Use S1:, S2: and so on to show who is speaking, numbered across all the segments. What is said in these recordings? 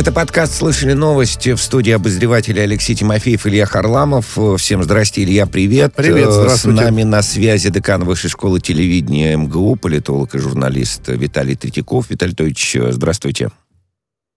S1: Это подкаст «Слышали новости» в студии обозревателя Алексей Тимофеев, Илья Харламов. Всем здрасте, Илья, привет.
S2: Привет, здравствуйте.
S1: С нами на связи декан Высшей школы телевидения МГУ, политолог и журналист Виталий Третьяков. Виталий Тович, здравствуйте.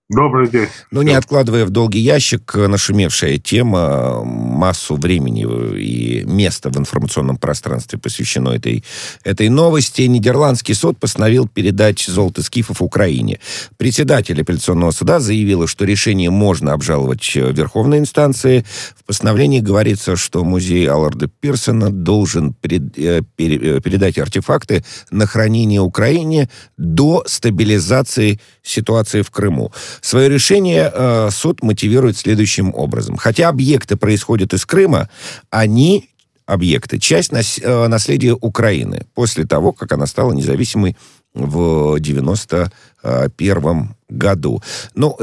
S2: Добрый день.
S1: Ну, не откладывая в долгий ящик, нашумевшая тема, массу времени и места в информационном пространстве посвящено этой, этой новости. Нидерландский суд постановил передать золото скифов Украине. Председатель апелляционного суда заявила, что решение можно обжаловать в верховной инстанции. В постановлении говорится, что музей Алларда Пирсона должен перед, э, пере, э, передать артефакты на хранение Украине до стабилизации ситуации в Крыму. Свое решение э, суд мотивирует следующим образом. Хотя объекты происходят из Крыма, они объекты, часть нас, э, наследия Украины после того, как она стала независимой в 91 году. Ну,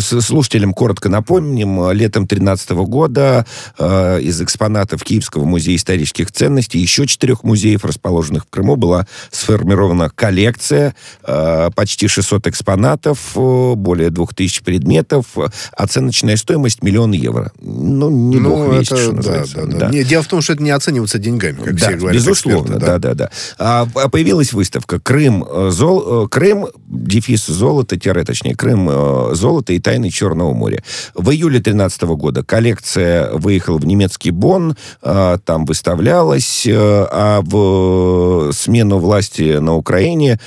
S1: слушателям коротко напомним, летом 2013 года э, из экспонатов Киевского музея исторических ценностей еще четырех музеев, расположенных в Крыму, была сформирована коллекция, э, почти 600 экспонатов, э, более 2000 предметов, оценочная стоимость миллион евро. Ну, не ну, бог весть, это, что называется. Да, да,
S2: да. Не, дело в том, что это не оценивается деньгами, как
S1: да,
S2: все говорят.
S1: Безусловно, да-да-да. А, а появилась выставка «Крым, э, зол, э, Крым дефис золото тире точнее, Крым, э, золото и тайны Черного моря. В июле 2013 года коллекция выехала в немецкий Бонн, э, там выставлялась, э, а в смену власти на Украине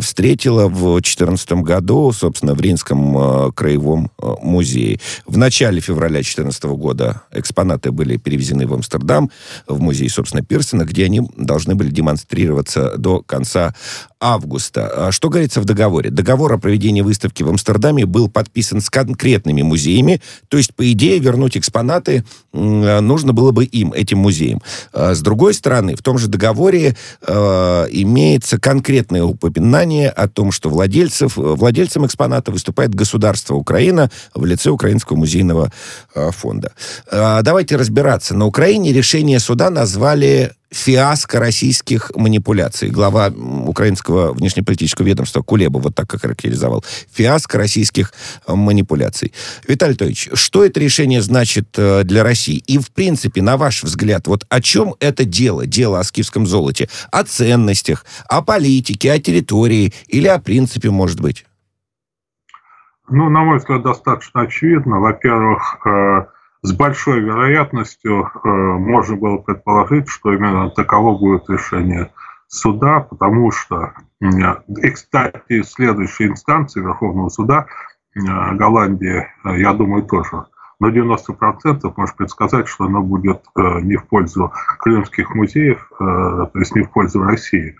S1: встретила в 2014 году, собственно, в Ринском краевом музее. В начале февраля 2014 года экспонаты были перевезены в Амстердам, в музей, собственно, Пирсона, где они должны были демонстрироваться до конца августа. А что говорится в договоре? Договор о проведении выставки в Амстердаме был подписан с конкретными музеями, то есть, по идее, вернуть экспонаты нужно было бы им, этим музеям. А с другой стороны, в том же договоре э, имеется конкретное упоминание о том, что владельцев, владельцем экспоната выступает государство Украина в лице Украинского музейного э, фонда. Э, давайте разбираться. На Украине решение суда назвали фиаско российских манипуляций. Глава украинского внешнеполитического ведомства Кулеба вот так характеризовал. Фиаско российских э, манипуляций. Виталий Анатольевич, что это решение значит э, для России? И, в принципе, на ваш взгляд, вот о чем это дело? Дело о скифском золоте? О ценностях, о политике, о территории или о принципе, может быть?
S2: Ну, на мой взгляд, достаточно очевидно. Во-первых, э, с большой вероятностью э, можно было предположить, что именно таково будет решение суда, потому что, и, кстати, следующей инстанции Верховного суда э, Голландии, э, я думаю, тоже на 90% может предсказать, что оно будет э, не в пользу крымских музеев, э, то есть не в пользу России.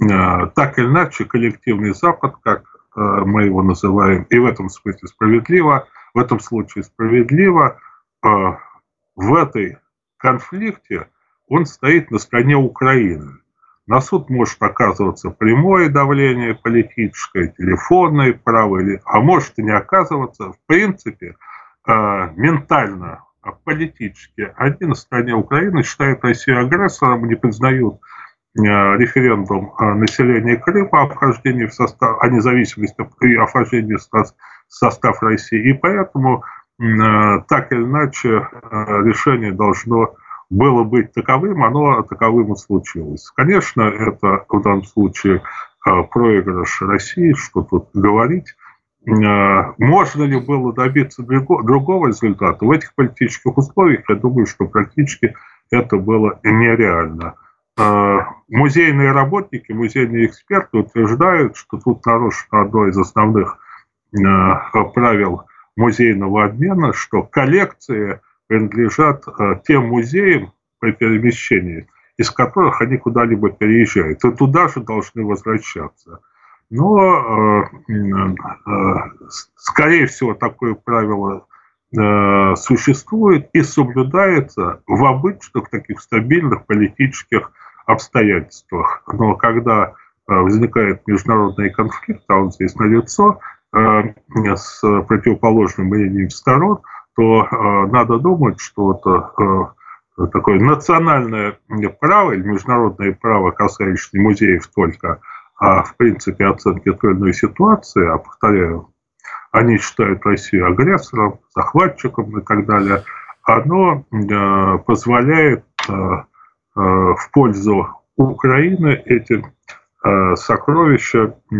S2: Э, так или иначе, коллективный Запад, как э, мы его называем, и в этом смысле справедливо, в этом случае справедливо, в этой конфликте он стоит на стороне Украины. На суд может оказываться прямое давление политическое, телефонное право, а может и не оказываться. В принципе, а, ментально, а политически они на стороне Украины считают Россию агрессором, не признают референдум населения Крыма о вхождении в состав, о независимости и о вхождении в состав России. И поэтому так или иначе э, решение должно было быть таковым, оно таковым и случилось. Конечно, это в данном случае э, проигрыш России, что тут говорить. Можно ли было добиться другого результата? В этих политических условиях, я думаю, что практически это было нереально. Музейные работники, музейные эксперты утверждают, что тут нарушено одно из основных правил музейного обмена, что коллекции принадлежат э, тем музеям при перемещении, из которых они куда-либо переезжают, и туда же должны возвращаться. Но, э, э, скорее всего, такое правило существует и соблюдается в обычных таких стабильных политических обстоятельствах. Но когда возникает международный конфликт, а он здесь налицо, с противоположным мнением сторон, то э, надо думать, что это э, такое национальное право или международное право, касающееся музеев только, а в принципе оценки той или иной ситуации, а повторяю, они считают Россию агрессором, захватчиком и так далее, оно э, позволяет э, э, в пользу Украины эти Э, сокровища, э,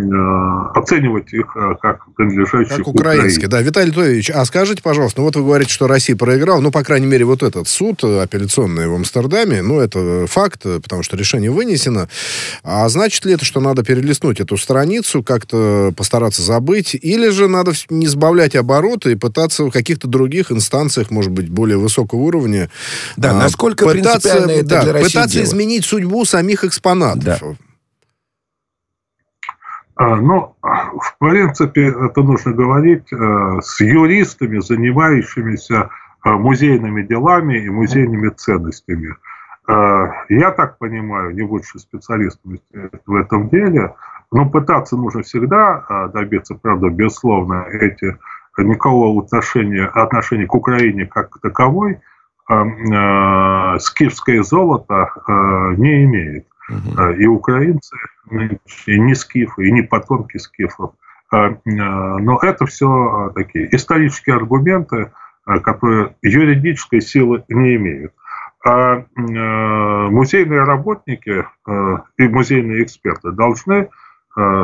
S2: оценивать их э, как принадлежащие
S3: как украинские. Да, Виталий Литович, а скажите, пожалуйста, ну вот вы говорите, что Россия проиграла, ну, по крайней мере, вот этот суд апелляционный в Амстердаме, ну, это факт, потому что решение вынесено. А значит ли это, что надо перелистнуть эту страницу, как-то постараться забыть, или же надо не сбавлять обороты и пытаться в каких-то других инстанциях, может быть, более высокого уровня...
S1: Да, а, насколько пытаться, принципиально это
S3: да,
S1: для России
S3: Пытаться
S1: дело?
S3: изменить судьбу самих экспонатов. Да.
S2: А, Но, ну, в принципе, это нужно говорить э, с юристами, занимающимися э, музейными делами и музейными ценностями. Э, я так понимаю, не будучи специалистом в этом деле, но пытаться нужно всегда добиться, правда, безусловно, эти никакого отношения, отношения к Украине как к таковой скифское золото не имеет. Угу. И украинцы, и не скифы, и не потомки скифов. А, а, но это все а, такие исторические аргументы, которые юридической силы не имеют. А музейные работники и музейные эксперты должны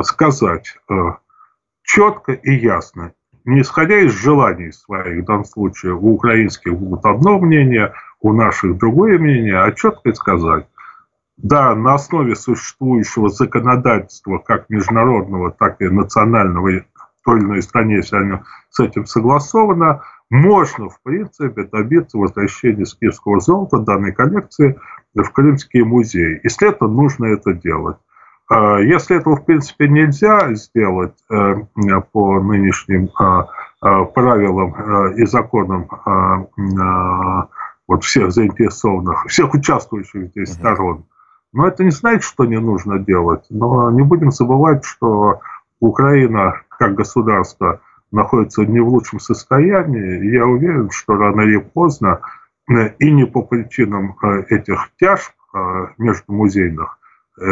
S2: сказать четко и ясно, не исходя из желаний своих, в данном случае у украинских будет одно мнение, у наших другое мнение, а четко сказать, да, на основе существующего законодательства, как международного, так и национального, в той или иной стране, если оно с этим согласовано, можно, в принципе, добиться возвращения скифского золота данной коллекции в Крымские музеи. Если это нужно это делать. А, если этого, в принципе, нельзя сделать э, по нынешним а, а, правилам э, и законам вот всех заинтересованных, всех участвующих здесь сторон, но это не значит, что не нужно делать. Но не будем забывать, что Украина как государство находится не в лучшем состоянии. И я уверен, что рано или поздно, э, и не по причинам э, этих тяжб э, между музейных,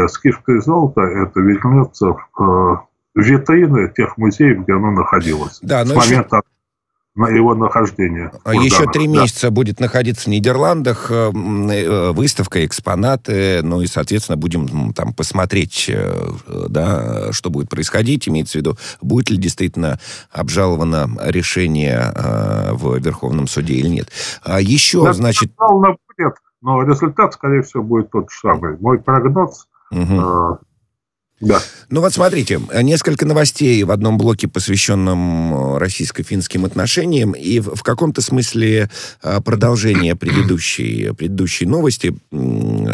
S2: скифское золото это вернется в витрины тех музеев, где оно находилось.
S1: Да,
S2: но с момента на его нахождение.
S1: А еще три месяца будет находиться в Нидерландах э, э, выставка, экспонаты, ну и, соответственно, будем там посмотреть, э, да, что будет происходить, имеется в виду, будет ли действительно обжаловано решение в Верховном суде или нет. А еще, да, значит...
S2: Будет, но результат, скорее всего, будет тот же самый. Мой прогноз... Угу.
S1: Да. Ну вот смотрите, несколько новостей в одном блоке, посвященном э, российско-финским отношениям, и в, в каком-то смысле э, продолжение предыдущей, предыдущей новости,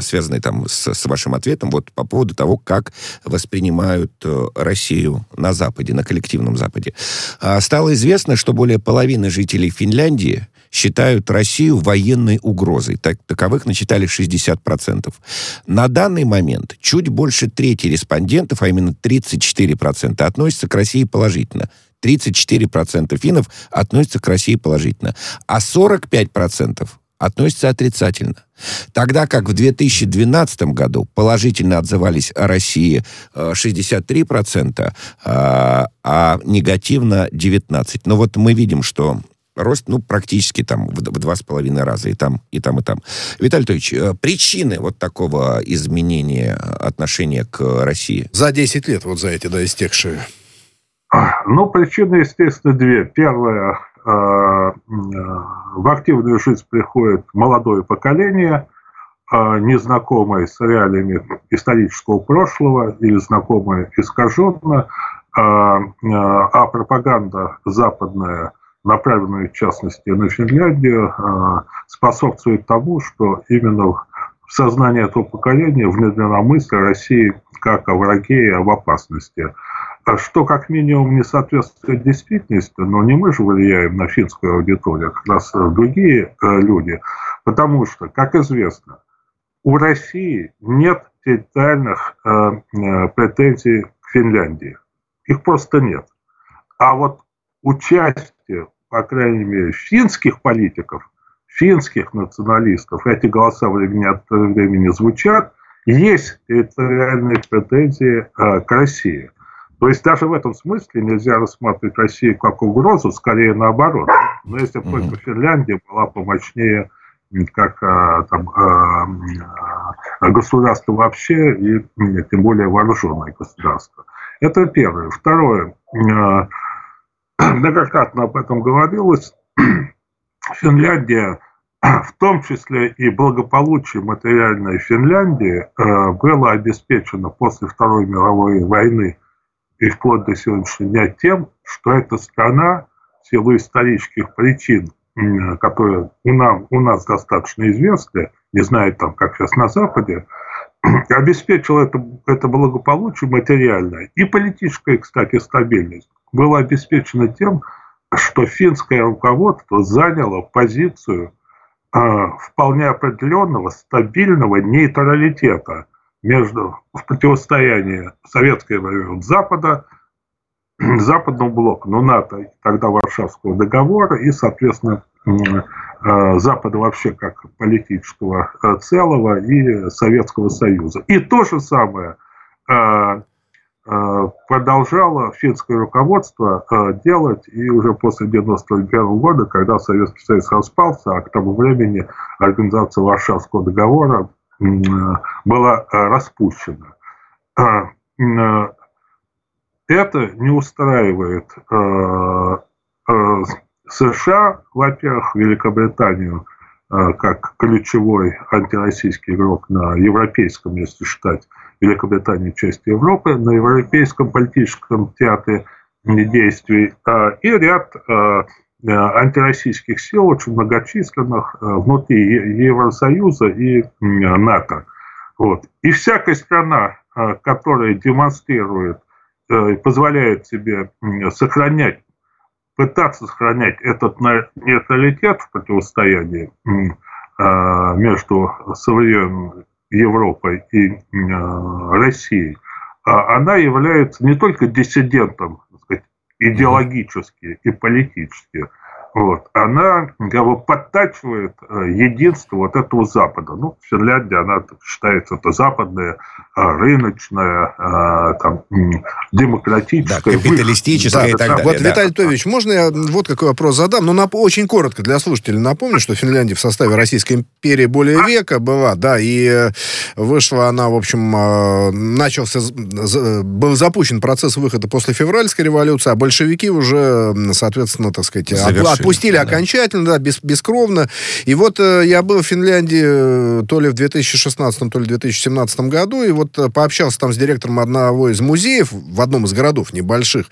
S1: связанной там с, с вашим ответом, вот по поводу того, как воспринимают э, Россию на Западе, на коллективном Западе. А, стало известно, что более половины жителей Финляндии считают Россию военной угрозой. Так, таковых насчитали 60%. На данный момент чуть больше трети респондентов, а именно 34%, относятся к России положительно. 34% финнов относятся к России положительно. А 45% относятся отрицательно. Тогда как в 2012 году положительно отзывались о России 63%, э, а, а негативно 19%. Но вот мы видим, что рост, ну, практически там в, в два с половиной раза и там, и там, и там. Виталий Анатольевич, э, причины вот такого изменения отношения к России?
S3: За 10 лет, вот за эти, да, истекшие.
S2: Ну, причины, естественно, две. Первая, э, э, в активную жизнь приходит молодое поколение, незнакомое с реалиями исторического прошлого или знакомое искаженно, а пропаганда западная направленные в частности на Финляндию, а, способствует тому, что именно в сознании этого поколения внедрена мысль о России как о враге и об опасности. А что как минимум не соответствует действительности, но не мы же влияем на финскую аудиторию, а как раз другие э, люди. Потому что, как известно, у России нет территориальных э, э, претензий к Финляндии. Их просто нет. А вот участие, по крайней мере, финских политиков, финских националистов, эти голоса времени от времени звучат, есть территориальные претензии э, к России. То есть даже в этом смысле нельзя рассматривать Россию как угрозу, скорее наоборот. Но если бы mm-hmm. Финляндия была помощнее как а, там, а, а, государство вообще и тем более вооруженное государство. Это первое. Второе. Многократно об этом говорилось. Финляндия, в том числе и благополучие материальной Финляндии, было обеспечено после Второй мировой войны и вплоть до сегодняшнего дня тем, что эта страна в силу исторических причин которые у нас, у нас достаточно известны, не знаю там, как сейчас на Западе, обеспечил это, это благополучие материальное и политическая, кстати, стабильность была обеспечена тем, что финское руководство заняло позицию э, вполне определенного стабильного нейтралитета между в противостоянии советского времени Запада западного блока, ну, НАТО, тогда Варшавского договора и, соответственно, э, Запада вообще как политического э, целого и Советского Союза. И то же самое э, продолжало финское руководство делать и уже после 1991 года, когда Советский Союз распался, а к тому времени организация Варшавского договора была распущена. Это не устраивает э, э, США, во-первых, Великобританию э, как ключевой антироссийский игрок на европейском, если считать Великобританию часть Европы, на европейском политическом театре действий э, и ряд э, антироссийских сил, очень многочисленных, э, внутри Евросоюза и НАТО. Вот. И всякая страна, э, которая демонстрирует Э, позволяет себе сохранять, пытаться сохранять этот нейтралитет в противостоянии а, между современной Европой и Россией, а она является не только диссидентом сказать, идеологически и политически, вот, она как бы подтачивает э, единство вот этого Запада. Ну, Финляндия, она считается это западная, э, рыночная, э, там, демократическая.
S3: Да, капиталистическая да, и так далее. Вот, да. Виталий Тович, можно я вот какой вопрос задам? Ну, нап- очень коротко для слушателей напомню, что Финляндия в составе Российской империи более века была, да, и вышла она, в общем, начался, был запущен процесс выхода после февральской революции, а большевики уже, соответственно, так сказать, Отпустили да. окончательно, да, без, бескровно. И вот э, я был в Финляндии э, то ли в 2016, то ли в 2017 году, и вот э, пообщался там с директором одного из музеев в одном из городов небольших.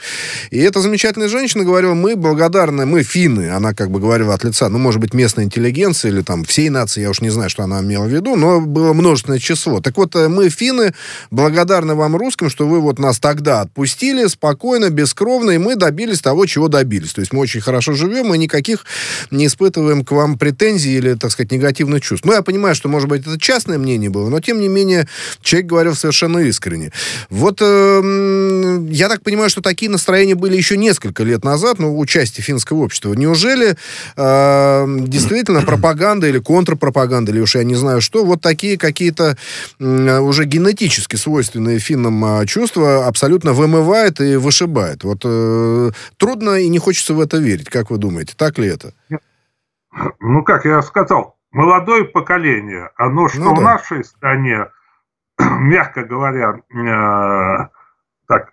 S3: И эта замечательная женщина говорила, мы благодарны, мы финны, она как бы говорила от лица, ну, может быть, местной интеллигенции или там всей нации, я уж не знаю, что она имела в виду, но было множественное число. Так вот, мы, финны, благодарны вам, русским, что вы вот нас тогда отпустили спокойно, бескровно, и мы добились того, чего добились. То есть мы очень хорошо живем, мы никаких не испытываем к вам претензий или, так сказать, негативных чувств. Ну, я понимаю, что, может быть, это частное мнение было, но, тем не менее, человек говорил совершенно искренне. Вот э, я так понимаю, что такие настроения были еще несколько лет назад, ну, у части финского общества. Неужели э, действительно пропаганда или контрпропаганда, или уж я не знаю что, вот такие какие-то уже генетически свойственные финнам э, чувства абсолютно вымывает и вышибает? Вот э, трудно и не хочется в это верить. Как вы думаете? Думаете, так ли это?
S2: Ну, как я сказал, молодое поколение, оно что ну, да. в нашей стране, мягко говоря, э, так,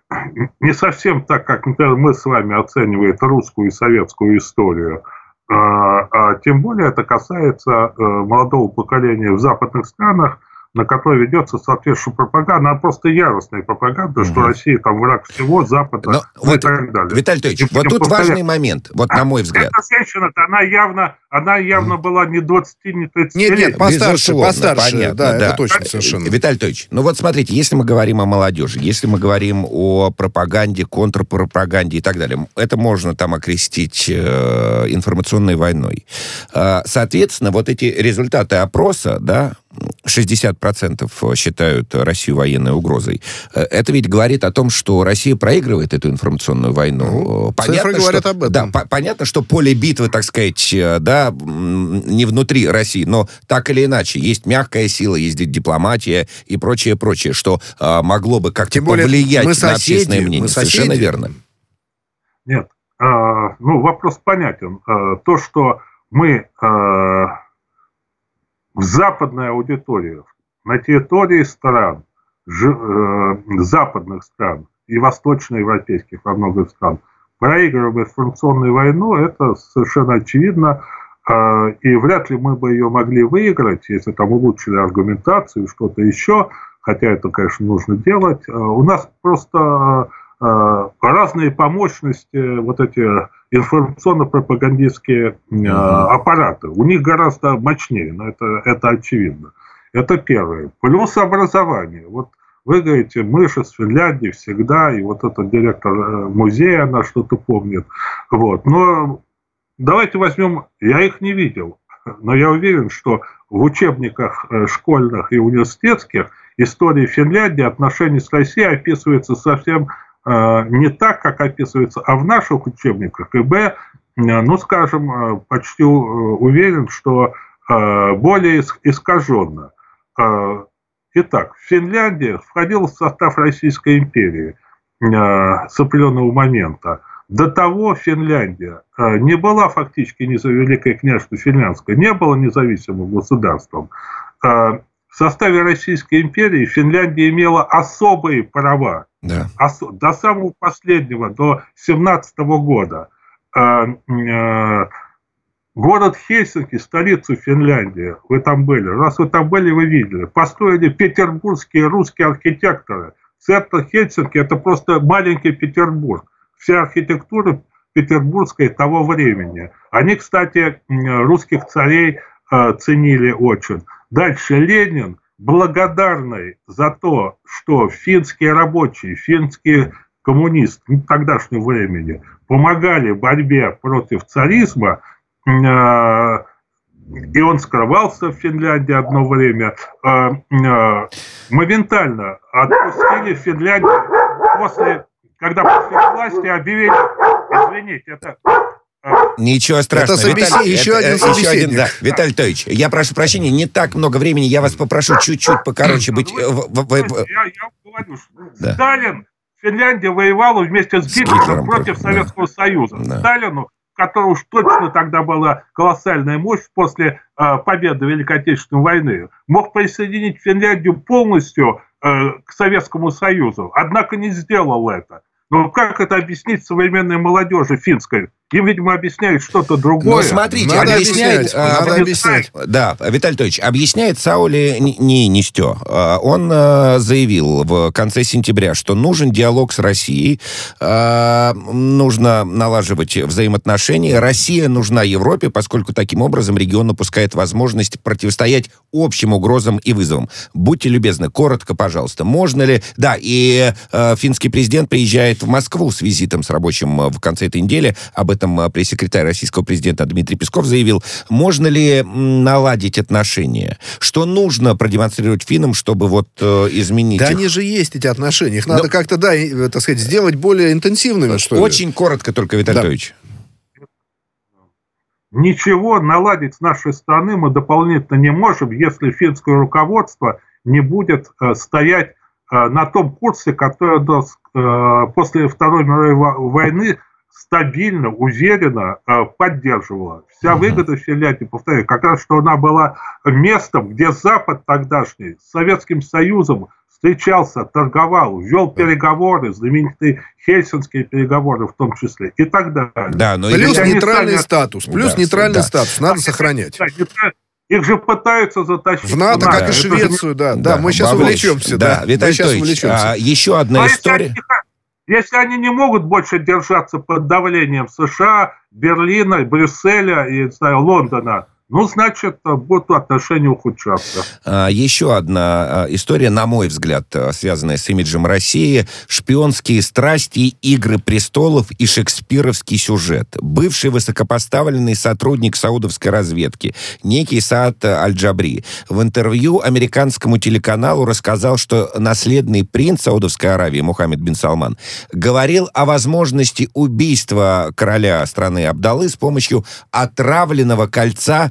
S2: не совсем так, как, например, мы с вами оцениваем русскую и советскую историю, э, а тем более это касается э, молодого поколения в западных странах, на которой ведется соответствующая пропаганда, она просто яростная пропаганда, угу. что Россия там враг всего, Запада
S1: Но, ну, вот, и так далее. Виталий Анатольевич, вот тут повторять. важный момент, вот на мой взгляд.
S2: Эта женщина она явно, она явно была не 20, не 30
S3: нет, лет. Нет, постарше, постарше, понятно, да, да, это точно совершенно.
S1: Виталий Анатольевич, ну вот смотрите, если мы говорим о молодежи, если мы говорим о пропаганде, контрпропаганде и так далее, это можно там окрестить э, информационной войной. Э, соответственно, вот эти результаты опроса, да, 60% считают Россию военной угрозой. Это ведь говорит о том, что Россия проигрывает эту информационную войну. Ну,
S3: понятно, цифры говорят что, об этом.
S1: Да, по понятно, что поле битвы, так сказать, да, не внутри России, но так или иначе, есть мягкая сила, есть дипломатия и прочее, прочее, что а, могло бы как-то повлиять мы соседи, на общественное мнение. Мы Совершенно верно.
S2: Нет, а, ну, вопрос понятен. А, то, что мы а, в западной аудитории, на территории стран, ж, э, западных стран и восточноевропейских во многих стран, проигрываем информационную войну, это совершенно очевидно. И вряд ли мы бы ее могли выиграть, если там улучшили аргументацию, что-то еще, хотя это, конечно, нужно делать. У нас просто Э, разные по мощности вот эти информационно-пропагандистские э, аппараты. У них гораздо мощнее, но это, это очевидно. Это первое. Плюс образование. Вот вы говорите, мы же с Финляндии всегда, и вот этот директор э, музея, она что-то помнит. Вот. Но давайте возьмем, я их не видел, но я уверен, что в учебниках школьных и университетских истории Финляндии, отношения с Россией описываются совсем Э, не так, как описывается, а в наших учебниках. И Б, э, ну, скажем, э, почти уверен, что более искаженно. Итак, Финляндия входила в состав Российской империи с определенного момента. До того Финляндия не была фактически Великое княжество Финляндское, не было независимым государством. В составе Российской империи Финляндия имела особые права да. до самого последнего, до 17 года, э, э, город Хельсинки, столицу Финляндии, вы там были, раз вы там были, вы видели, построили петербургские русские архитекторы. Центр Хельсинки – это просто маленький Петербург. Вся архитектура петербургская того времени. Они, кстати, русских царей э, ценили очень. Дальше Ленин – благодарной за то, что финские рабочие, финские коммунисты ну, тогдашнего времени помогали в борьбе против царизма, э, и он скрывался в Финляндии одно время, э, э, моментально отпустили Финляндию после, когда после власти объявили, извините, это
S1: Ничего страшного.
S3: Это собеси... Виталий, еще это, один собеседник. Еще один, да.
S1: Виталий Тович, я прошу прощения, не так много времени, я вас попрошу чуть-чуть покороче быть.
S2: Я, я говорю, да. Сталин, Финляндия воевала вместе с Гитлером, с Гитлером против да. Советского Союза. Да. Сталину, которого уж точно тогда была колоссальная мощь после э, победы Великой Отечественной войны, мог присоединить Финляндию полностью э, к Советскому Союзу. Однако не сделал это. Но как это объяснить современной молодежи финской? Им, видимо, объясняют что-то другое. Ну,
S1: смотрите, надо объясняет... А, надо объяснять. Да, Виталий Анатольевич, объясняет Саули не Нестё. А, он а, заявил в конце сентября, что нужен диалог с Россией, нужно налаживать взаимоотношения. Россия нужна Европе, поскольку таким образом регион упускает возможность противостоять общим угрозам и вызовам. Будьте любезны, коротко, пожалуйста. Можно ли... Да, и финский президент приезжает в Москву с визитом с рабочим в конце этой недели. Об этом а, пресс-секретарь российского президента Дмитрий Песков заявил. Можно ли наладить отношения? Что нужно продемонстрировать финнам, чтобы вот э, изменить
S3: Да
S1: их?
S3: они же есть, эти отношения. Их надо Но... как-то, да, э, так сказать, сделать более интенсивными, что
S1: ли. Очень коротко только, Виталий да.
S2: Ничего наладить с нашей стороны мы дополнительно не можем, если финское руководство не будет э, стоять э, на том курсе, который э, после Второй мировой войны стабильно, уверенно э, поддерживала. Вся выгода Финляндии, повторяю, как раз, что она была местом, где Запад тогдашний с Советским Союзом встречался, торговал, вел переговоры, знаменитые хельсинские переговоры в том числе, и так далее.
S3: Да, но плюс нейтральный сами... статус, плюс да, нейтральный да. статус, надо сохранять.
S2: Их же пытаются затащить.
S3: В НАТО, как и Швецию, да. Да, да мы сейчас увлечемся.
S1: Да, да. Виталий Анатольевич, а, еще одна а история. Если
S2: если они не могут больше держаться под давлением США, Берлина, Брюсселя и знаю, Лондона, ну, значит, будут отношения ухудшаться.
S1: А, еще одна а, история, на мой взгляд, а, связанная с имиджем России. Шпионские страсти, игры престолов и шекспировский сюжет. Бывший высокопоставленный сотрудник саудовской разведки, некий Саад Аль-Джабри, в интервью американскому телеканалу рассказал, что наследный принц Саудовской Аравии Мухаммед бин Салман говорил о возможности убийства короля страны Абдалы с помощью отравленного кольца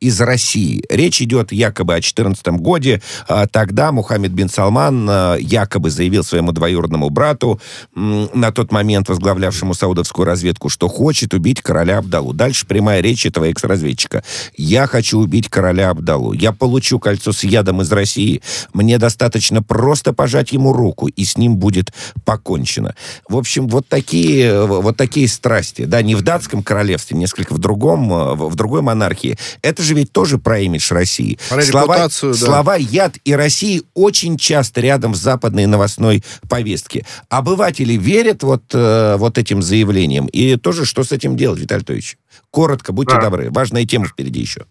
S1: из России. Речь идет якобы о 2014 годе. А, тогда Мухаммед бин Салман а, якобы заявил своему двоюродному брату, на тот момент возглавлявшему саудовскую разведку, что хочет убить короля Абдалу. Дальше прямая речь этого экс-разведчика. «Я хочу убить короля Абдалу. Я получу кольцо с ядом из России. Мне достаточно просто пожать ему руку, и с ним будет покончено». В общем, вот такие, вот такие страсти. Да, не в датском королевстве, несколько в другом, а, в другой монархии. Это же же ведь тоже про имидж России. Про слова, да. слова «яд» и «России» очень часто рядом с западной новостной повестки. Обыватели верят вот, э, вот этим заявлениям. И тоже, что с этим делать, Виталий Анатольевич? Коротко, будьте да. добры. Важная тема впереди еще.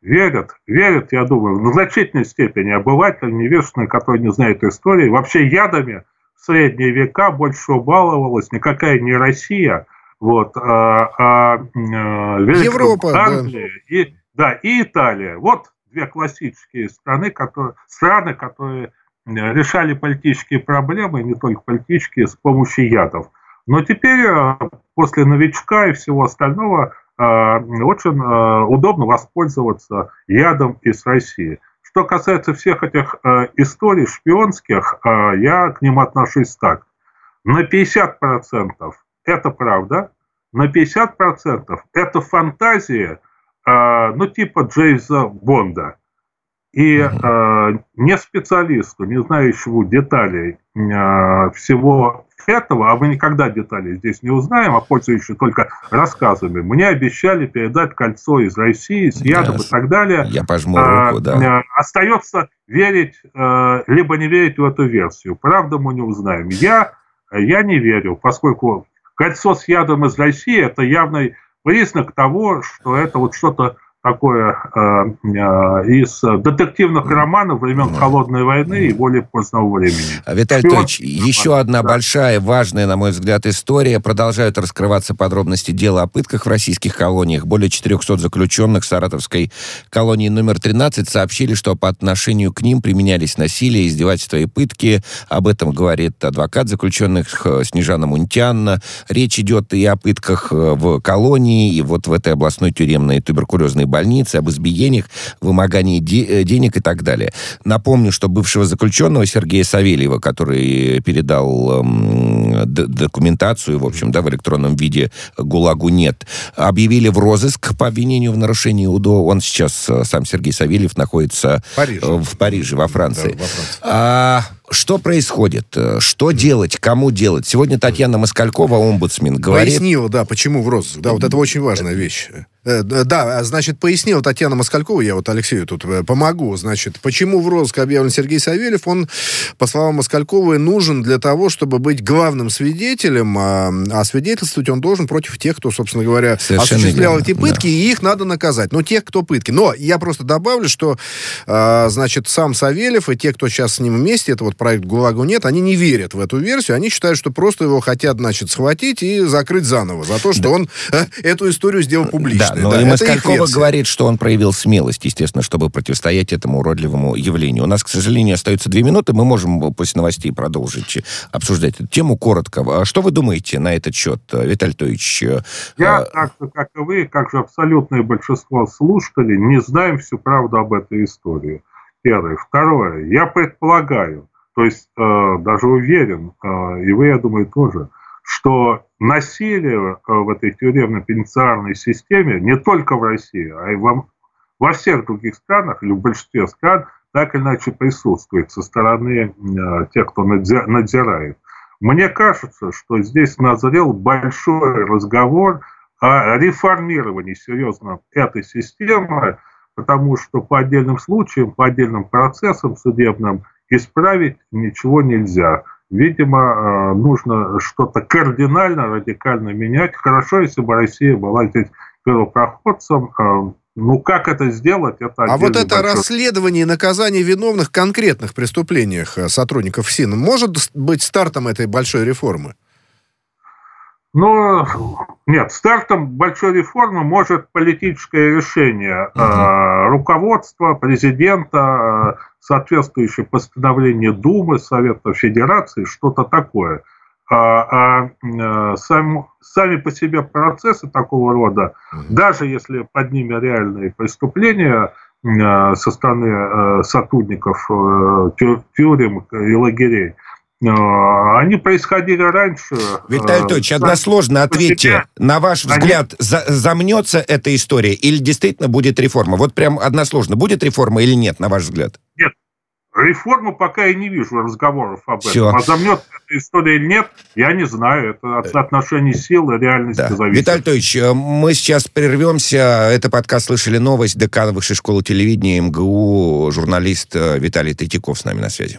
S2: Верят, верят, я думаю, в значительной степени обыватель невежественный, который не знает истории. Вообще ядами в средние века больше баловалась никакая не Россия, вот, а, а, а
S3: Европа,
S2: Англия да. и, да, и Италия. Вот две классические страны, которые, страны, которые решали политические проблемы, не только политические, с помощью ядов. Но теперь, а, после новичка и всего остального, очень удобно воспользоваться ядом из России. Что касается всех этих историй шпионских, я к ним отношусь так. На 50% это правда, на 50% это фантазия, э, ну, типа Джейса Бонда. И э, не специалисту, не знающему деталей э, всего этого, а мы никогда деталей здесь не узнаем, а пользующие только рассказами, мне обещали передать кольцо из России с ядом yes. и так далее.
S1: Я пожму руку, да.
S2: Остается верить, либо не верить в эту версию. Правда мы не узнаем. Я, я не верю, поскольку кольцо с ядом из России – это явный признак того, что это вот что-то такое э, э, из детективных романов времен Холодной войны и более позднего времени.
S1: Виталий Анатольевич, еще одна да. большая, важная, на мой взгляд, история. Продолжают раскрываться подробности дела о пытках в российских колониях. Более 400 заключенных Саратовской колонии номер 13 сообщили, что по отношению к ним применялись насилие, издевательства и пытки. Об этом говорит адвокат заключенных э, Снежана Мунтянна. Речь идет и о пытках э, в колонии, и вот в этой областной тюремной туберкулезной больницы, об избиениях, вымогании де- э, денег и так далее. Напомню, что бывшего заключенного Сергея Савельева, который передал эм, документацию, в общем, да, в электронном виде ГУЛАГу нет, объявили в розыск по обвинению в нарушении УДО. Он сейчас, э, сам Сергей Савельев, находится Париж. в Париже, во Франции. Да, во Франции. А, что происходит? Э, что делать? Кому делать? Сегодня Татьяна Москалькова, омбудсмен, говорит...
S3: Пояснила, да, почему в розыск. Да, вот это очень важная вещь. Э, да, а, значит, пояснила Татьяна Москалькова, я вот Алексею тут э, помогу. Значит, почему в розыск объявлен Сергей Савельев? Он, по словам Москальковой, нужен для того, чтобы быть главным свидетелем, а, а свидетельствовать он должен против тех, кто, собственно говоря, Совершенно осуществлял верно. эти пытки, да. и их надо наказать. Ну, тех, кто пытки. Но я просто добавлю, что, а, значит, сам Савельев и те, кто сейчас с ним вместе, это вот проект ГУЛАГу нет, они не верят в эту версию, они считают, что просто его хотят, значит, схватить и закрыть заново за то, что да. он э, эту историю сделал публично.
S1: Но да, и Москалькова говорит, что он проявил смелость, естественно, чтобы противостоять этому уродливому явлению. У нас, к сожалению, остается две минуты. Мы можем после новостей продолжить обсуждать эту тему коротко. А что вы думаете на этот счет, Виталий Анатольевич?
S2: Я, а... так же, как и вы, как же абсолютное большинство слушателей, не знаем всю правду об этой истории. Первое. Второе. Я предполагаю, то есть э, даже уверен, э, и вы, я думаю, тоже, что насилие э, в этой тюремно-пенитенциарной системе не только в России, а и во, во всех других странах или в большинстве стран так или иначе присутствует со стороны э, тех, кто надзирает. Мне кажется, что здесь назрел большой разговор о реформировании серьезно этой системы, потому что по отдельным случаям, по отдельным процессам судебным исправить ничего нельзя видимо, э, нужно что-то кардинально, радикально менять. Хорошо, если бы Россия была здесь первопроходцем, э, Ну, как это сделать, это
S3: А вот это большой... расследование и наказание виновных в конкретных преступлениях э, сотрудников СИН может быть стартом этой большой реформы?
S2: Ну, нет, стартом большой реформы может политическое решение угу. э, руководства, президента, э, соответствующее постановление Думы, Совета Федерации, что-то такое. А, а э, сам, сами по себе процессы такого рода, даже если под ними реальные преступления э, со стороны э, сотрудников тюрем и лагерей, они происходили раньше.
S1: Виталий Анатольевич, односложно ответьте, на ваш взгляд, за, замнется эта история или действительно будет реформа? Вот прям односложно, будет реформа или нет, на ваш взгляд?
S2: Нет, Реформу пока я не вижу разговоров об Все. этом. А замнет эта история или нет, я не знаю. Это от соотношений сил и реальности да. зависит.
S1: Виталий Анатольевич, э, мы сейчас прервемся. Это подкаст «Слышали новость». Декан Высшей школы телевидения МГУ, журналист э, Виталий Третьяков с нами на связи.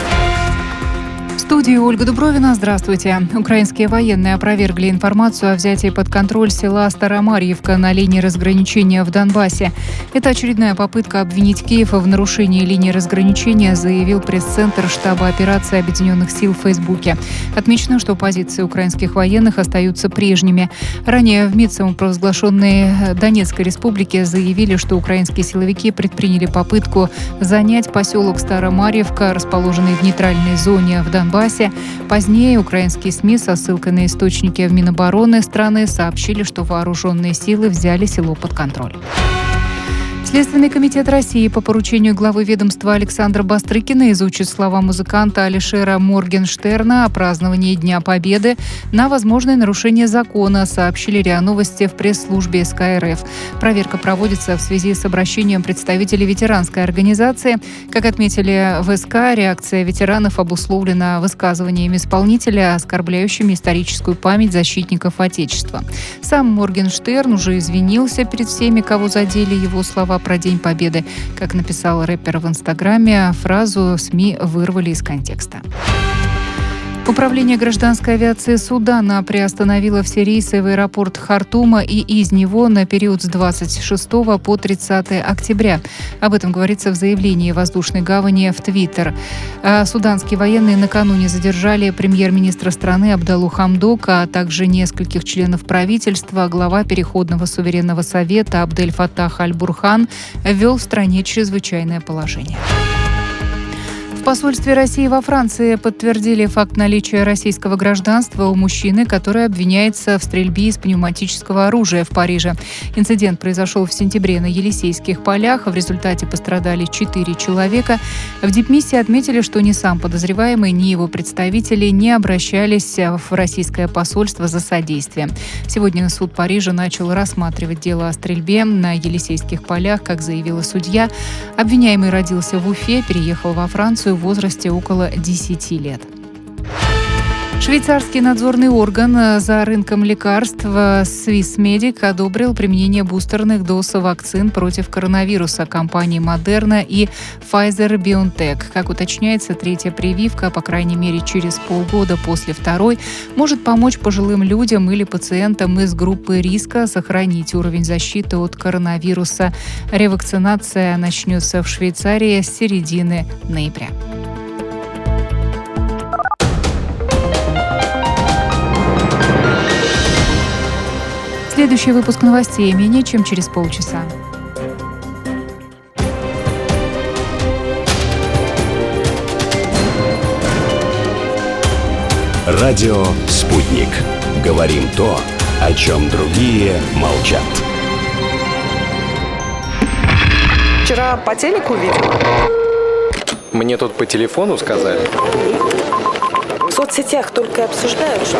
S4: студии Ольга Дубровина. Здравствуйте. Украинские военные опровергли информацию о взятии под контроль села Старомарьевка на линии разграничения в Донбассе. Это очередная попытка обвинить Киев в нарушении линии разграничения, заявил пресс-центр штаба операции Объединенных сил в Фейсбуке. Отмечено, что позиции украинских военных остаются прежними. Ранее в МИД самопровозглашенные Донецкой республики заявили, что украинские силовики предприняли попытку занять поселок Старомарьевка, расположенный в нейтральной зоне в Донбассе Донбассе. Позднее украинские СМИ со ссылкой на источники в Минобороны страны сообщили, что вооруженные силы взяли село под контроль. Следственный комитет России по поручению главы ведомства Александра Бастрыкина изучит слова музыканта Алишера Моргенштерна о праздновании Дня Победы на возможное нарушение закона, сообщили РИА Новости в пресс-службе СК РФ. Проверка проводится в связи с обращением представителей ветеранской организации. Как отметили в СК, реакция ветеранов обусловлена высказываниями исполнителя, оскорбляющими историческую память защитников Отечества. Сам Моргенштерн уже извинился перед всеми, кого задели его слова про День Победы. Как написал рэпер в Инстаграме, фразу СМИ вырвали из контекста. Управление гражданской авиации Судана приостановило все рейсы в аэропорт Хартума и из него на период с 26 по 30 октября. Об этом говорится в заявлении воздушной гавани в Твиттер. А суданские военные накануне задержали премьер-министра страны Абдалу Хамдока, а также нескольких членов правительства. Глава Переходного суверенного совета Абдель Фатах Аль-Бурхан ввел в стране чрезвычайное положение. В посольстве России во Франции подтвердили факт наличия российского гражданства у мужчины, который обвиняется в стрельбе из пневматического оружия в Париже. Инцидент произошел в сентябре на Елисейских полях. В результате пострадали четыре человека. В дипмиссии отметили, что ни сам подозреваемый, ни его представители не обращались в российское посольство за содействием. Сегодня суд Парижа начал рассматривать дело о стрельбе на Елисейских полях, как заявила судья. Обвиняемый родился в Уфе, переехал во Францию в возрасте около 10 лет. Швейцарский надзорный орган э, за рынком лекарств э, Swissmedic одобрил применение бустерных доз вакцин против коронавируса компании Moderna и Pfizer-BioNTech. Как уточняется, третья прививка, по крайней мере через полгода после второй, может помочь пожилым людям или пациентам из группы риска сохранить уровень защиты от коронавируса. Ревакцинация начнется в Швейцарии с середины ноября. Следующий выпуск новостей менее чем через полчаса.
S5: Радио «Спутник». Говорим то, о чем другие молчат.
S6: Вчера по телеку видел.
S7: Мне тут по телефону сказали.
S6: В соцсетях только обсуждают, что...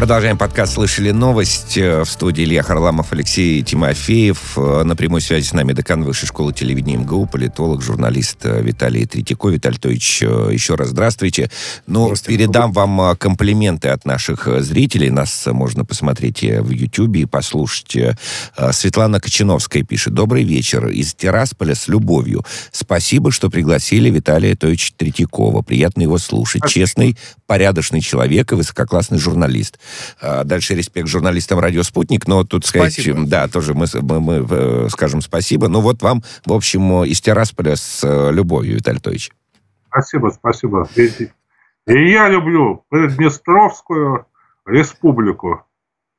S1: Продолжаем подкаст «Слышали новость». Э, в студии Илья Харламов, Алексей Тимофеев. Э, на прямой связи с нами декан Высшей школы телевидения МГУ, политолог, журналист э, Виталий Третьяко. Виталий Тович, еще раз здравствуйте. Ну, здравствуйте. передам вам комплименты от наших зрителей. Нас можно посмотреть в Ютьюбе и послушать. Светлана Кочиновская пишет. Добрый вечер. Из Тирасполя с любовью. Спасибо, что пригласили Виталия Товича Третьякова. Приятно его слушать. Честный, порядочный человек и высококлассный журналист. А, дальше респект журналистам «Радио Спутник», но тут сказать, спасибо. да, тоже мы, мы, мы э, скажем спасибо. Ну вот вам, в общем, из Тирасполя с э, любовью, Виталий Анатольевич.
S2: Спасибо, спасибо. И, и я люблю Приднестровскую республику.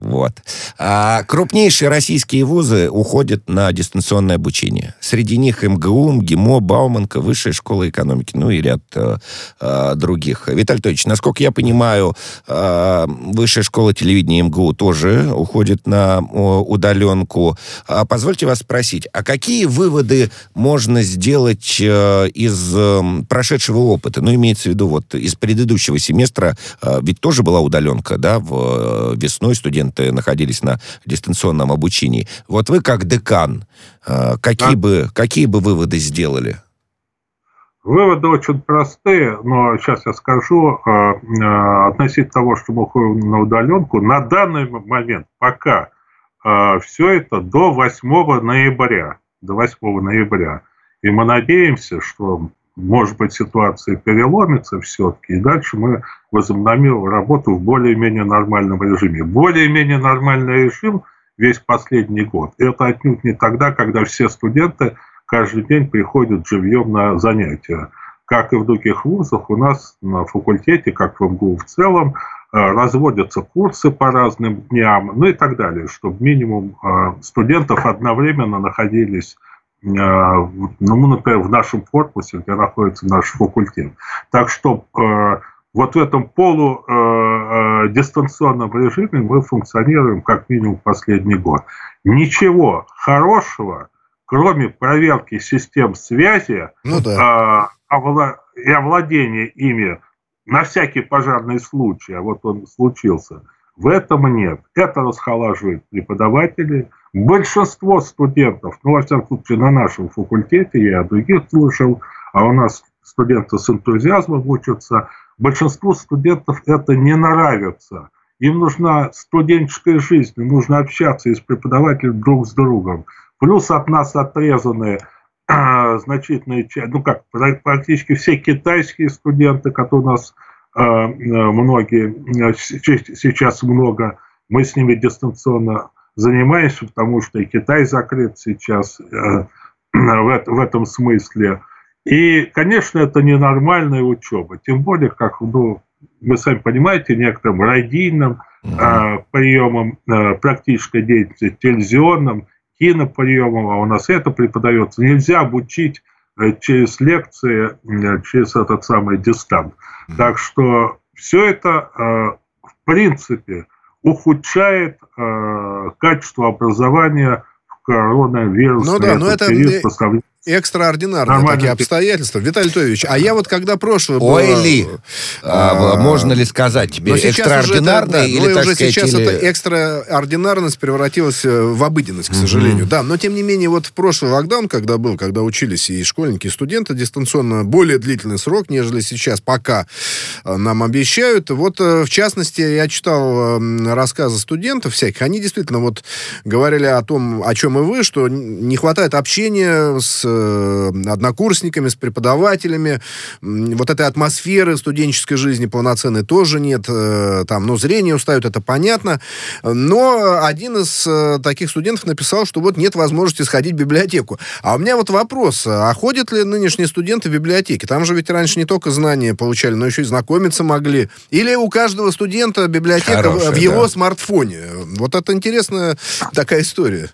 S1: Вот. А крупнейшие российские вузы уходят на дистанционное обучение. Среди них МГУ, МГИМО, Бауманка, Высшая школа экономики, ну и ряд э, э, других. Виталий Анатольевич, насколько я понимаю, э, Высшая школа телевидения МГУ тоже уходит на э, удаленку. А позвольте вас спросить, а какие выводы можно сделать э, из э, прошедшего опыта? Ну, имеется в виду, вот из предыдущего семестра, э, ведь тоже была удаленка, да, в, э, весной студенты студенты находились на дистанционном обучении. Вот вы как декан, э, какие, а? бы, какие бы выводы сделали?
S2: Выводы очень простые, но сейчас я скажу э, э, относительно того, что мы уходим на удаленку. На данный момент пока все это до 8 ноября. До 8 ноября. И мы надеемся, что может быть, ситуация переломится все-таки, и дальше мы возобновим работу в более-менее нормальном режиме. Более-менее нормальный режим весь последний год. Это отнюдь не тогда, когда все студенты каждый день приходят живьем на занятия. Как и в других вузах, у нас на факультете, как в МГУ в целом, э, разводятся курсы по разным дням, ну и так далее, чтобы минимум э, студентов одновременно находились ну, например, в нашем корпусе, где находится наш факультет. Так что э, вот в этом полудистанционном э, режиме мы функционируем как минимум последний год. Ничего хорошего, кроме проверки систем связи ну, да. и овладения ими на всякий пожарный случай, а вот он случился, в этом нет. Это расхолаживает преподавателей, Большинство студентов, ну, во всяком случае, на нашем факультете, я о других слышал, а у нас студенты с энтузиазмом учатся, большинству студентов это не нравится. Им нужна студенческая жизнь, им нужно общаться и с преподавателем друг с другом. Плюс от нас отрезаны значительные ну как, практически все китайские студенты, которые у нас многие, э, сейчас много, мы с ними дистанционно занимаешься, потому что и Китай закрыт сейчас э, в, этом смысле. И, конечно, это ненормальная учеба, тем более, как ну, вы сами понимаете, некоторым радийным э, приемом э, практической деятельности, телевизионным, киноприемом, а у нас это преподается. Нельзя обучить э, через лекции, э, через этот самый дистант. Так что все это, э, в принципе, ухудшает э, качество образования в коронавирусный
S3: ну, да, но это период по сравнению экстраординарные Нормально. такие обстоятельства. Виталий Львович, а я вот когда прошлое было...
S1: Ой, ли, а, можно ли сказать тебе, экстраординарные
S3: или, да, так уже сказать, сейчас или... эта экстраординарность превратилась э, в обыденность, к сожалению. Mm-hmm. Да, но тем не менее, вот в прошлый локдаун, когда был, когда учились и школьники, и студенты дистанционно, более длительный срок, нежели сейчас, пока э, нам обещают. Вот, э, в частности, я читал рассказы студентов всяких, они действительно вот говорили о том, о чем и вы, что не хватает общения с Э, однокурсниками, с преподавателями. Вот этой атмосферы студенческой жизни полноценной тоже нет. Э, там, ну, зрение устают, это понятно. Но один из э, таких студентов написал, что вот нет возможности сходить в библиотеку. А у меня вот вопрос, а ходят ли нынешние студенты в библиотеки? Там же ведь раньше не только знания получали, но еще и знакомиться могли. Или у каждого студента библиотека Хорошая, в его да. смартфоне? Вот это интересная такая история.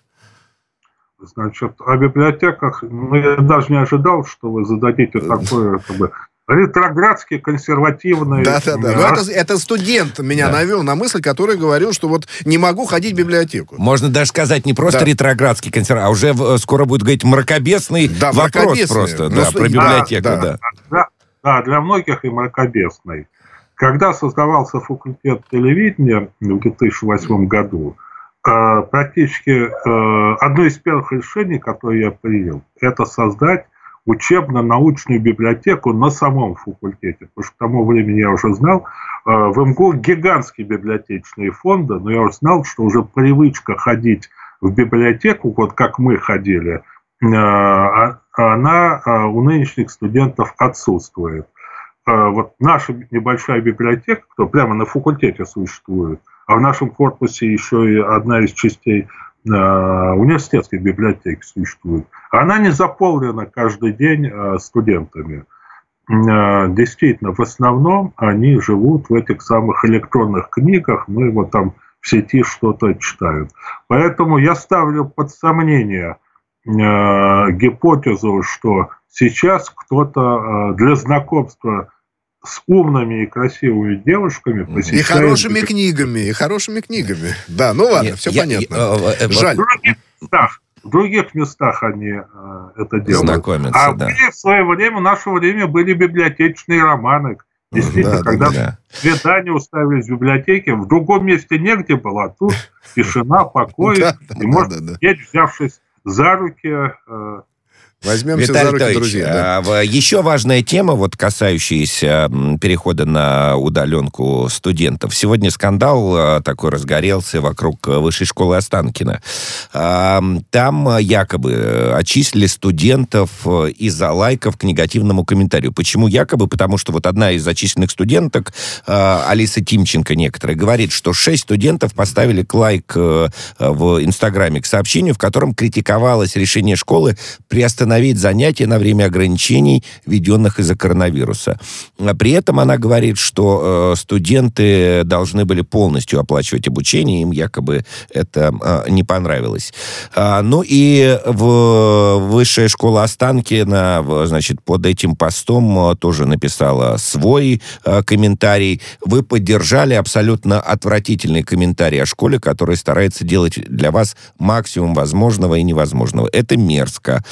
S2: Значит, о библиотеках, ну, я даже не ожидал, что вы зададите такое, как бы, ретроградский, консервативный...
S3: Да-да-да, но это, это студент меня да. навел на мысль, который говорил, что вот не могу ходить в библиотеку.
S1: Можно даже сказать не просто да. ретроградский консервативный, а уже э, скоро будет говорить мракобесный да, вопрос мракобесный. просто, ну, да, про библиотеку, да.
S2: Да, да. да, для многих и мракобесный. Когда создавался факультет телевидения в 2008 году, э, практически э, одно из первых решений, которое я принял, это создать учебно-научную библиотеку на самом факультете. Потому что к тому времени я уже знал, э, в МГУ гигантские библиотечные фонды, но я уже знал, что уже привычка ходить в библиотеку, вот как мы ходили, а, она у нынешних студентов отсутствует. Вот наша небольшая библиотека, кто прямо на факультете существует, а в нашем корпусе еще и одна из частей а, университетской библиотеки существует. Она не заполнена каждый день а, студентами. Действительно, в основном они живут в этих самых электронных книгах, ну и вот там в сети что-то читают. Поэтому я ставлю под сомнение гипотезу, что сейчас кто-то для знакомства с умными и красивыми девушками
S3: посещает... И хорошими книгами, и хорошими книгами. Да, ну ладно, Нет, все я, понятно. Я, э,
S2: э, Жаль. В других местах, в других местах они э, это делают. Знакомятся, а да. были в свое время, в наше время были библиотечные романы. Действительно, да, когда да, свидания уставились в библиотеке, в другом месте негде было, а тут тишина, покой, и можно да. взявшись за руки, э,
S3: Возьмемся Виталий за руки, друзья.
S1: Да. Еще важная тема, вот касающаяся перехода на удаленку студентов. Сегодня скандал а, такой разгорелся вокруг высшей школы Останкина. Там якобы отчислили студентов из-за лайков к негативному комментарию. Почему якобы? Потому что вот одна из зачисленных студенток, а, Алиса Тимченко некоторая, говорит, что шесть студентов поставили лайк э, в Инстаграме к сообщению, в котором критиковалось решение школы приостановить остановить занятия на время ограничений, введенных из-за коронавируса. При этом она говорит, что э, студенты должны были полностью оплачивать обучение, им якобы это э, не понравилось. А, ну и в высшая школа Останкина, значит, под этим постом э, тоже написала свой комментарий. Вы поддержали абсолютно отвратительный комментарий о школе, который старается делать для вас максимум возможного и невозможного. Это мерзко.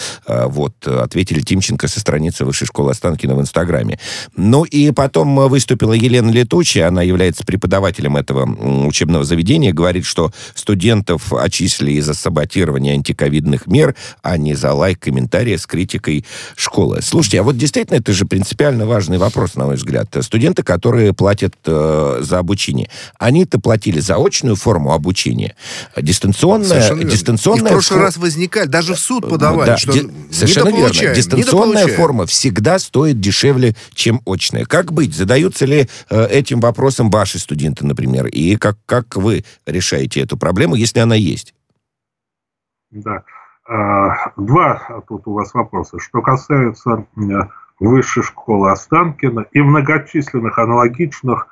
S1: Э, вот, ответили Тимченко со страницы Высшей школы Останкина в Инстаграме. Ну и потом выступила Елена Летучая, она является преподавателем этого учебного заведения, говорит, что студентов отчислили из-за саботирования антиковидных мер, а не за лайк комментария с критикой школы. Слушайте, а вот действительно это же принципиально важный вопрос, на мой взгляд. Студенты, которые платят э, за обучение, они-то платили за очную форму обучения. Дистанционная... дистанционная
S3: в прошлый фор... раз возникали, даже в суд подавали, да, что
S1: Совершенно верно. Дистанционная форма всегда стоит дешевле, чем очная. Как быть? Задаются ли э, этим вопросом ваши студенты, например? И как, как вы решаете эту проблему, если она есть?
S2: Да. А, два тут у вас вопроса. Что касается высшей школы Останкина и многочисленных аналогичных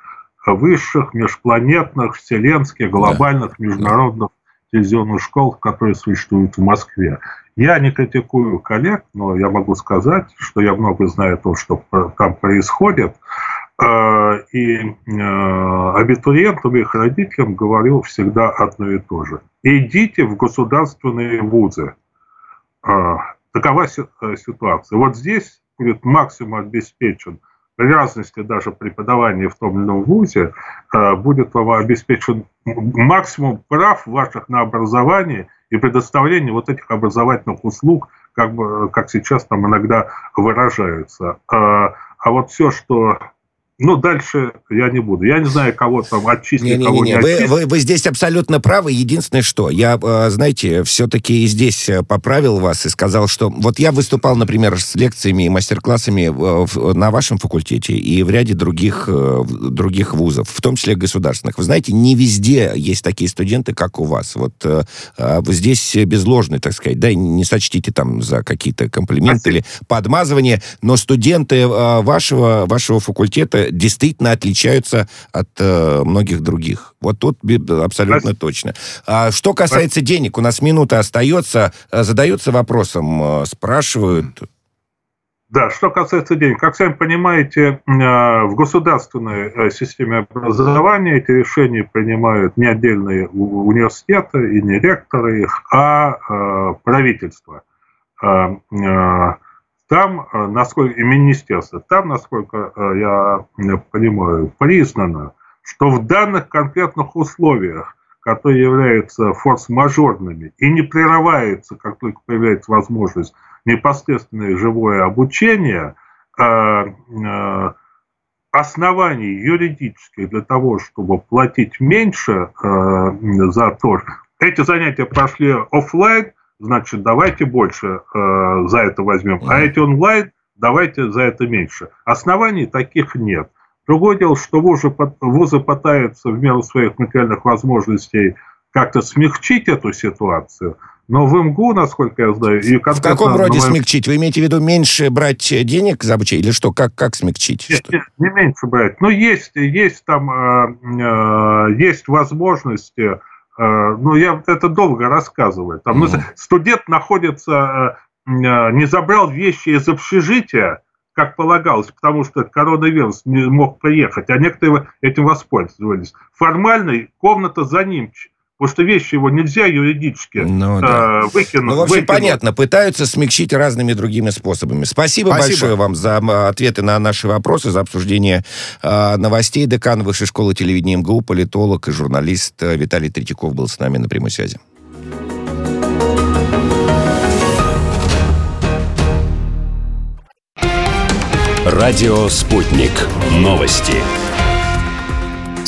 S2: высших, межпланетных, вселенских, глобальных, да. международных телевизионных школ, которые существуют в Москве. Я не критикую коллег, но я могу сказать, что я много знаю о том, что там происходит. Э, и э, абитуриентам и их родителям говорил всегда одно и то же. Идите в государственные вузы. Э, такова ситуация. Вот здесь будет максимум обеспечен при разности даже преподавания в том или ином вузе будет вам обеспечен максимум прав ваших на образование и предоставление вот этих образовательных услуг, как, бы, как сейчас там иногда выражаются. А, а вот все, что ну, дальше я не буду. Я не знаю, кого там отчислить, не, кого не, не, не.
S1: Вы, вы, вы здесь абсолютно правы. Единственное, что я, э, знаете, все-таки и здесь э, поправил вас и сказал, что вот я выступал, например, с лекциями и мастер-классами на вашем факультете и в ряде других, э, других вузов, в том числе государственных. Вы знаете, не везде есть такие студенты, как у вас. Вот а здесь без ложной, так сказать, да, не сочтите там за какие-то комплименты Спасибо. или подмазывания, но студенты вашего, вашего факультета действительно отличаются от э, многих других. Вот тут абсолютно Спасибо. точно. А что касается Спасибо. денег, у нас минута остается. Э, задаются вопросом, э, спрашивают.
S2: Да, что касается денег, как сами понимаете, э, в государственной системе образования эти решения принимают не отдельные университеты и не ректоры их, а правительство. Там, насколько, и министерство, там, насколько я понимаю, признано, что в данных конкретных условиях, которые являются форс-мажорными и не прерываются, как только появляется возможность непосредственное живое обучение, оснований юридических для того, чтобы платить меньше за то, эти занятия прошли офлайн, значит, давайте больше э, за это возьмем. А эти онлайн, давайте за это меньше. Оснований таких нет. Другое дело, что вузы, вузы пытаются в меру своих материальных возможностей как-то смягчить эту ситуацию, но в МГУ, насколько я знаю... И
S1: в каком роде моем... смягчить? Вы имеете в виду меньше брать денег за обучение? Или что? Как, как смягчить?
S2: Нет, что? не меньше брать. Но есть, есть там э, э, есть возможности ну, я это долго рассказываю. Там, ну, студент находится, э, э, не забрал вещи из общежития, как полагалось, потому что коронавирус не мог приехать, а некоторые этим воспользовались. Формально комната за ним Потому что вещи его нельзя юридически ну, да. э, выкинуть.
S1: Ну, в общем, выкинуть. понятно. Пытаются смягчить разными другими способами. Спасибо, Спасибо. большое вам за ответы на наши вопросы, за обсуждение э, новостей. Декан Высшей школы телевидения МГУ, политолог и журналист э, Виталий Третьяков был с нами на прямой связи.
S5: Радио «Спутник». Новости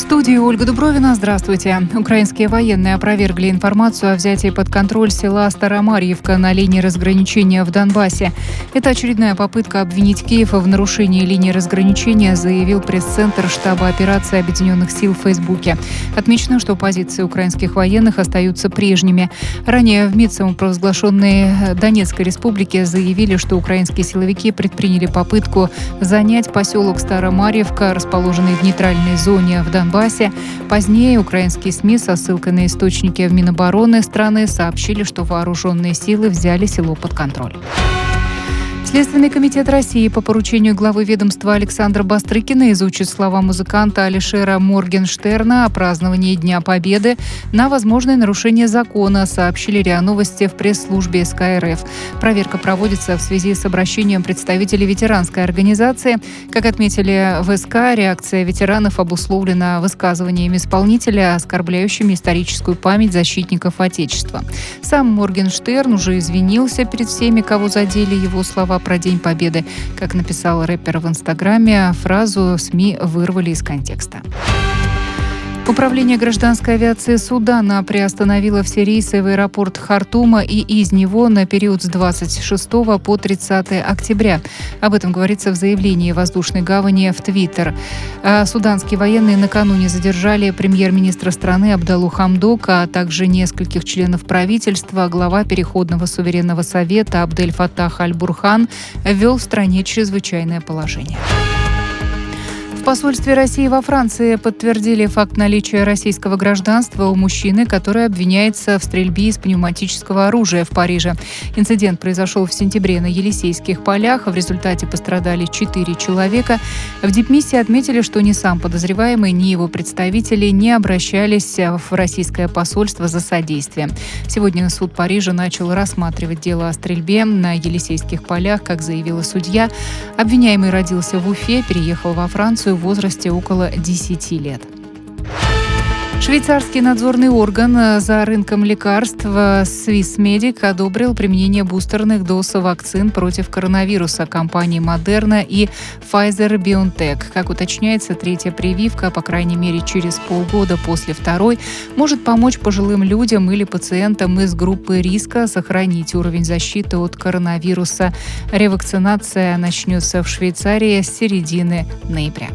S4: студии Ольга Дубровина. Здравствуйте. Украинские военные опровергли информацию о взятии под контроль села Старомарьевка на линии разграничения в Донбассе. Это очередная попытка обвинить Киев в нарушении линии разграничения, заявил пресс-центр штаба операции Объединенных сил в Фейсбуке. Отмечено, что позиции украинских военных остаются прежними. Ранее в МИД самопровозглашенные Донецкой республики заявили, что украинские силовики предприняли попытку занять поселок Старомарьевка, расположенный в нейтральной зоне в Донбассе Донбассе. Позднее украинские СМИ со ссылкой на источники в Минобороны страны сообщили, что вооруженные силы взяли село под контроль. Следственный комитет России по поручению главы ведомства Александра Бастрыкина изучит слова музыканта Алишера Моргенштерна о праздновании Дня Победы на возможное нарушение закона, сообщили РИА Новости в пресс-службе СК РФ. Проверка проводится в связи с обращением представителей ветеранской организации. Как отметили в СК, реакция ветеранов обусловлена высказыванием исполнителя, оскорбляющими историческую память защитников Отечества. Сам Моргенштерн уже извинился перед всеми, кого задели его слова про День Победы. Как написал рэпер в Инстаграме, фразу СМИ вырвали из контекста. Управление гражданской авиации Судана приостановило все рейсы в аэропорт Хартума и из него на период с 26 по 30 октября. Об этом говорится в заявлении воздушной гавани в Твиттер. А суданские военные накануне задержали премьер-министра страны Абдалу Хамдока, а также нескольких членов правительства. Глава Переходного суверенного совета Абдель Фатах Аль-Бурхан ввел в стране чрезвычайное положение посольстве России во Франции подтвердили факт наличия российского гражданства у мужчины, который обвиняется в стрельбе из пневматического оружия в Париже. Инцидент произошел в сентябре на Елисейских полях. В результате пострадали четыре человека. В дипмиссии отметили, что ни сам подозреваемый, ни его представители не обращались в российское посольство за содействием. Сегодня суд Парижа начал рассматривать дело о стрельбе на Елисейских полях, как заявила судья. Обвиняемый родился в Уфе, переехал во Францию в возрасте около 10 лет. Швейцарский надзорный орган э, за рынком лекарств э, Swissmedic одобрил применение бустерных доз вакцин против коронавируса компании Moderna и Pfizer BioNTech. Как уточняется, третья прививка, по крайней мере через полгода после второй, может помочь пожилым людям или пациентам из группы риска сохранить уровень защиты от коронавируса. Ревакцинация начнется в Швейцарии с середины ноября.